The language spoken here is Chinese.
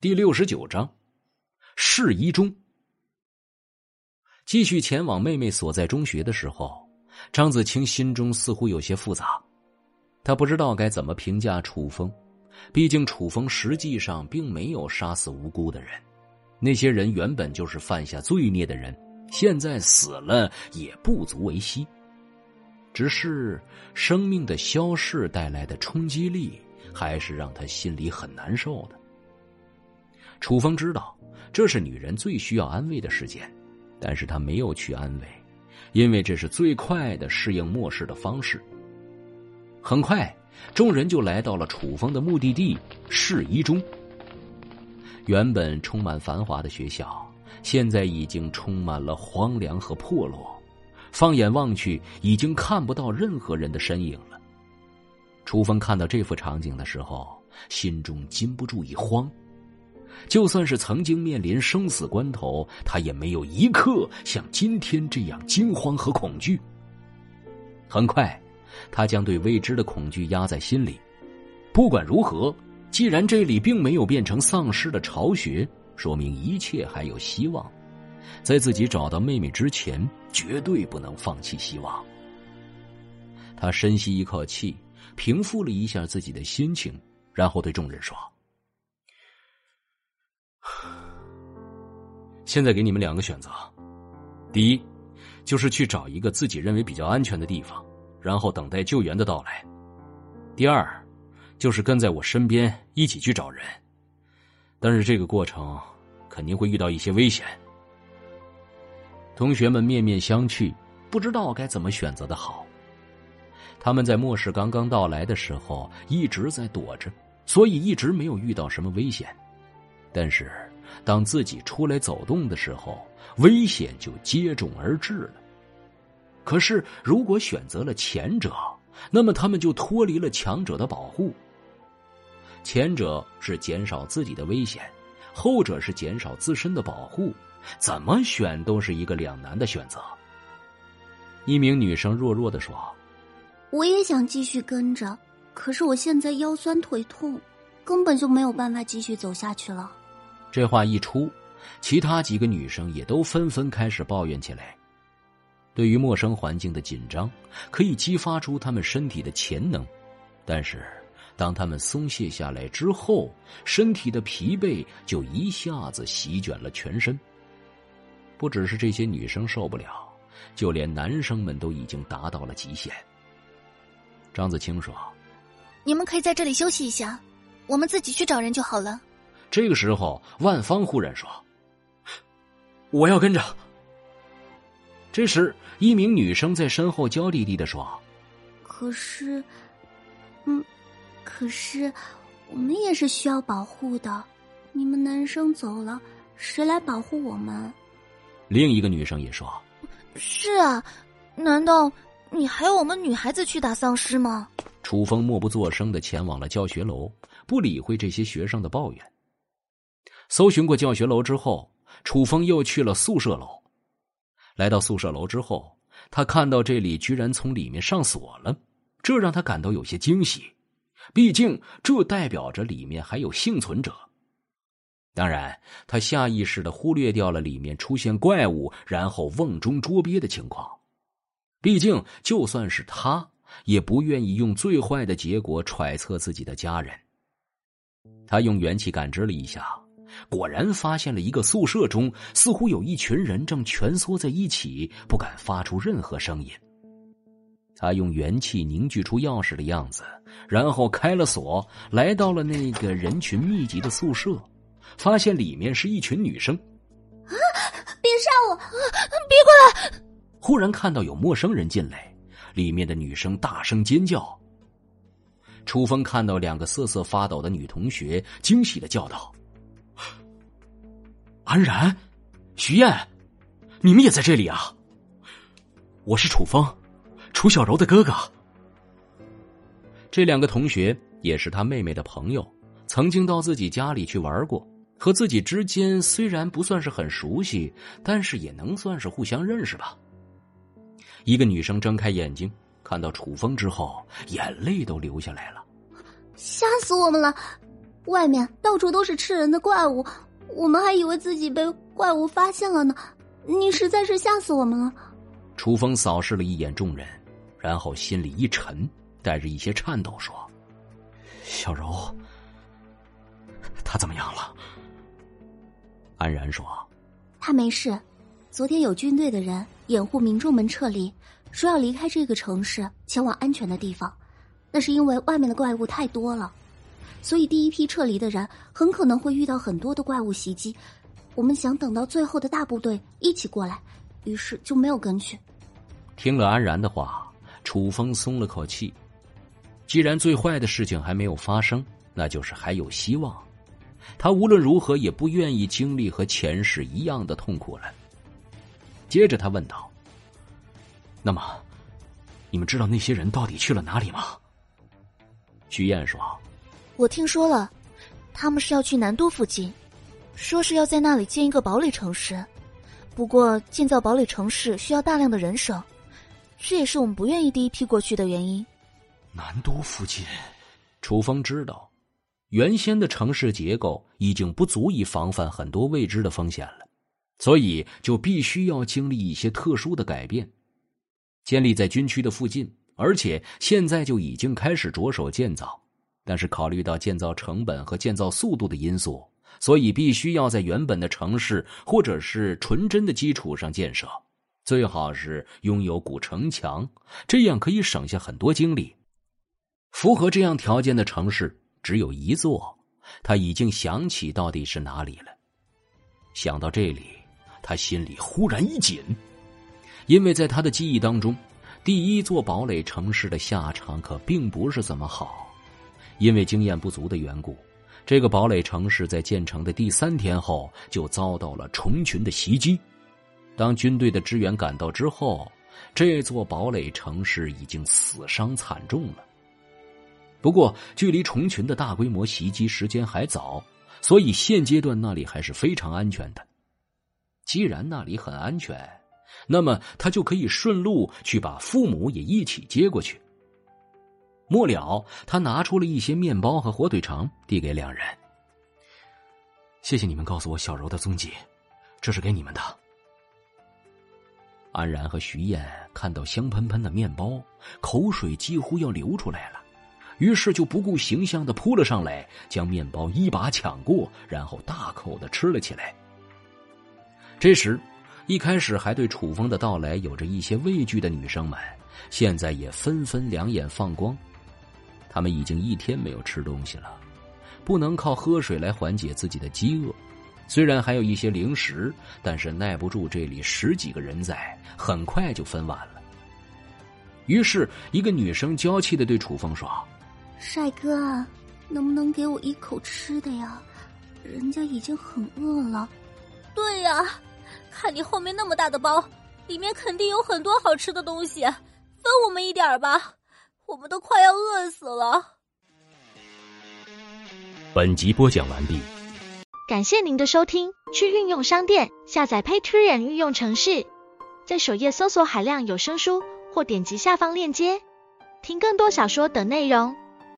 第六十九章，市一中。继续前往妹妹所在中学的时候，张子清心中似乎有些复杂。他不知道该怎么评价楚风，毕竟楚风实际上并没有杀死无辜的人，那些人原本就是犯下罪孽的人，现在死了也不足为惜。只是生命的消逝带来的冲击力，还是让他心里很难受的。楚风知道这是女人最需要安慰的时间，但是他没有去安慰，因为这是最快的适应末世的方式。很快，众人就来到了楚风的目的地市一中。原本充满繁华的学校，现在已经充满了荒凉和破落，放眼望去，已经看不到任何人的身影了。楚风看到这幅场景的时候，心中禁不住一慌。就算是曾经面临生死关头，他也没有一刻像今天这样惊慌和恐惧。很快，他将对未知的恐惧压在心里。不管如何，既然这里并没有变成丧尸的巢穴，说明一切还有希望。在自己找到妹妹之前，绝对不能放弃希望。他深吸一口气，平复了一下自己的心情，然后对众人说。现在给你们两个选择：第一，就是去找一个自己认为比较安全的地方，然后等待救援的到来；第二，就是跟在我身边一起去找人。但是这个过程肯定会遇到一些危险。同学们面面相觑，不知道该怎么选择的好。他们在末世刚刚到来的时候一直在躲着，所以一直没有遇到什么危险。但是，当自己出来走动的时候，危险就接踵而至了。可是，如果选择了前者，那么他们就脱离了强者的保护。前者是减少自己的危险，后者是减少自身的保护，怎么选都是一个两难的选择。一名女生弱弱的说：“我也想继续跟着，可是我现在腰酸腿痛，根本就没有办法继续走下去了。”这话一出，其他几个女生也都纷纷开始抱怨起来。对于陌生环境的紧张，可以激发出她们身体的潜能，但是当她们松懈下来之后，身体的疲惫就一下子席卷了全身。不只是这些女生受不了，就连男生们都已经达到了极限。张子清说：“你们可以在这里休息一下，我们自己去找人就好了。”这个时候，万芳忽然说：“我要跟着。”这时，一名女生在身后娇滴滴的说：“可是，嗯，可是我们也是需要保护的。你们男生走了，谁来保护我们？”另一个女生也说：“是啊，难道你还要我们女孩子去打丧尸吗？”楚风默不作声的前往了教学楼，不理会这些学生的抱怨。搜寻过教学楼之后，楚风又去了宿舍楼。来到宿舍楼之后，他看到这里居然从里面上锁了，这让他感到有些惊喜。毕竟这代表着里面还有幸存者。当然，他下意识的忽略掉了里面出现怪物，然后瓮中捉鳖的情况。毕竟，就算是他，也不愿意用最坏的结果揣测自己的家人。他用元气感知了一下。果然发现了一个宿舍中，似乎有一群人正蜷缩在一起，不敢发出任何声音。他用元气凝聚出钥匙的样子，然后开了锁，来到了那个人群密集的宿舍，发现里面是一群女生。啊！别杀我！啊！别过来！忽然看到有陌生人进来，里面的女生大声尖叫。楚风看到两个瑟瑟发抖的女同学，惊喜的叫道。安然，徐燕，你们也在这里啊！我是楚风，楚小柔的哥哥。这两个同学也是他妹妹的朋友，曾经到自己家里去玩过，和自己之间虽然不算是很熟悉，但是也能算是互相认识吧。一个女生睁开眼睛，看到楚风之后，眼泪都流下来了。吓死我们了！外面到处都是吃人的怪物，我们还以为自己被怪物发现了呢。你实在是吓死我们了。楚风扫视了一眼众人，然后心里一沉，带着一些颤抖说：“小柔，他怎么样了？”安然说：“他没事。昨天有军队的人掩护民众们撤离，说要离开这个城市，前往安全的地方。那是因为外面的怪物太多了。”所以第一批撤离的人很可能会遇到很多的怪物袭击，我们想等到最后的大部队一起过来，于是就没有跟去。听了安然的话，楚风松了口气。既然最坏的事情还没有发生，那就是还有希望。他无论如何也不愿意经历和前世一样的痛苦了。接着他问道：“那么，你们知道那些人到底去了哪里吗？”徐燕说。我听说了，他们是要去南都附近，说是要在那里建一个堡垒城市。不过建造堡垒城市需要大量的人手，这也是我们不愿意第一批过去的原因。南都附近，楚风知道，原先的城市结构已经不足以防范很多未知的风险了，所以就必须要经历一些特殊的改变，建立在军区的附近，而且现在就已经开始着手建造。但是考虑到建造成本和建造速度的因素，所以必须要在原本的城市或者是纯真的基础上建设，最好是拥有古城墙，这样可以省下很多精力。符合这样条件的城市只有一座，他已经想起到底是哪里了。想到这里，他心里忽然一紧，因为在他的记忆当中，第一座堡垒城市的下场可并不是怎么好。因为经验不足的缘故，这个堡垒城市在建成的第三天后就遭到了虫群的袭击。当军队的支援赶到之后，这座堡垒城市已经死伤惨重了。不过，距离虫群的大规模袭击时间还早，所以现阶段那里还是非常安全的。既然那里很安全，那么他就可以顺路去把父母也一起接过去。末了，他拿出了一些面包和火腿肠，递给两人。谢谢你们告诉我小柔的踪迹，这是给你们的。安然和徐燕看到香喷喷的面包，口水几乎要流出来了，于是就不顾形象的扑了上来，将面包一把抢过，然后大口的吃了起来。这时，一开始还对楚风的到来有着一些畏惧的女生们，现在也纷纷两眼放光。他们已经一天没有吃东西了，不能靠喝水来缓解自己的饥饿。虽然还有一些零食，但是耐不住这里十几个人在，很快就分完了。于是，一个女生娇气的对楚风说：“帅哥，能不能给我一口吃的呀？人家已经很饿了。”“对呀，看你后面那么大的包，里面肯定有很多好吃的东西，分我们一点吧。”我们都快要饿死了。本集播讲完毕，感谢您的收听。去运用商店下载 Patreon 运用城市，在首页搜索海量有声书，或点击下方链接听更多小说等内容。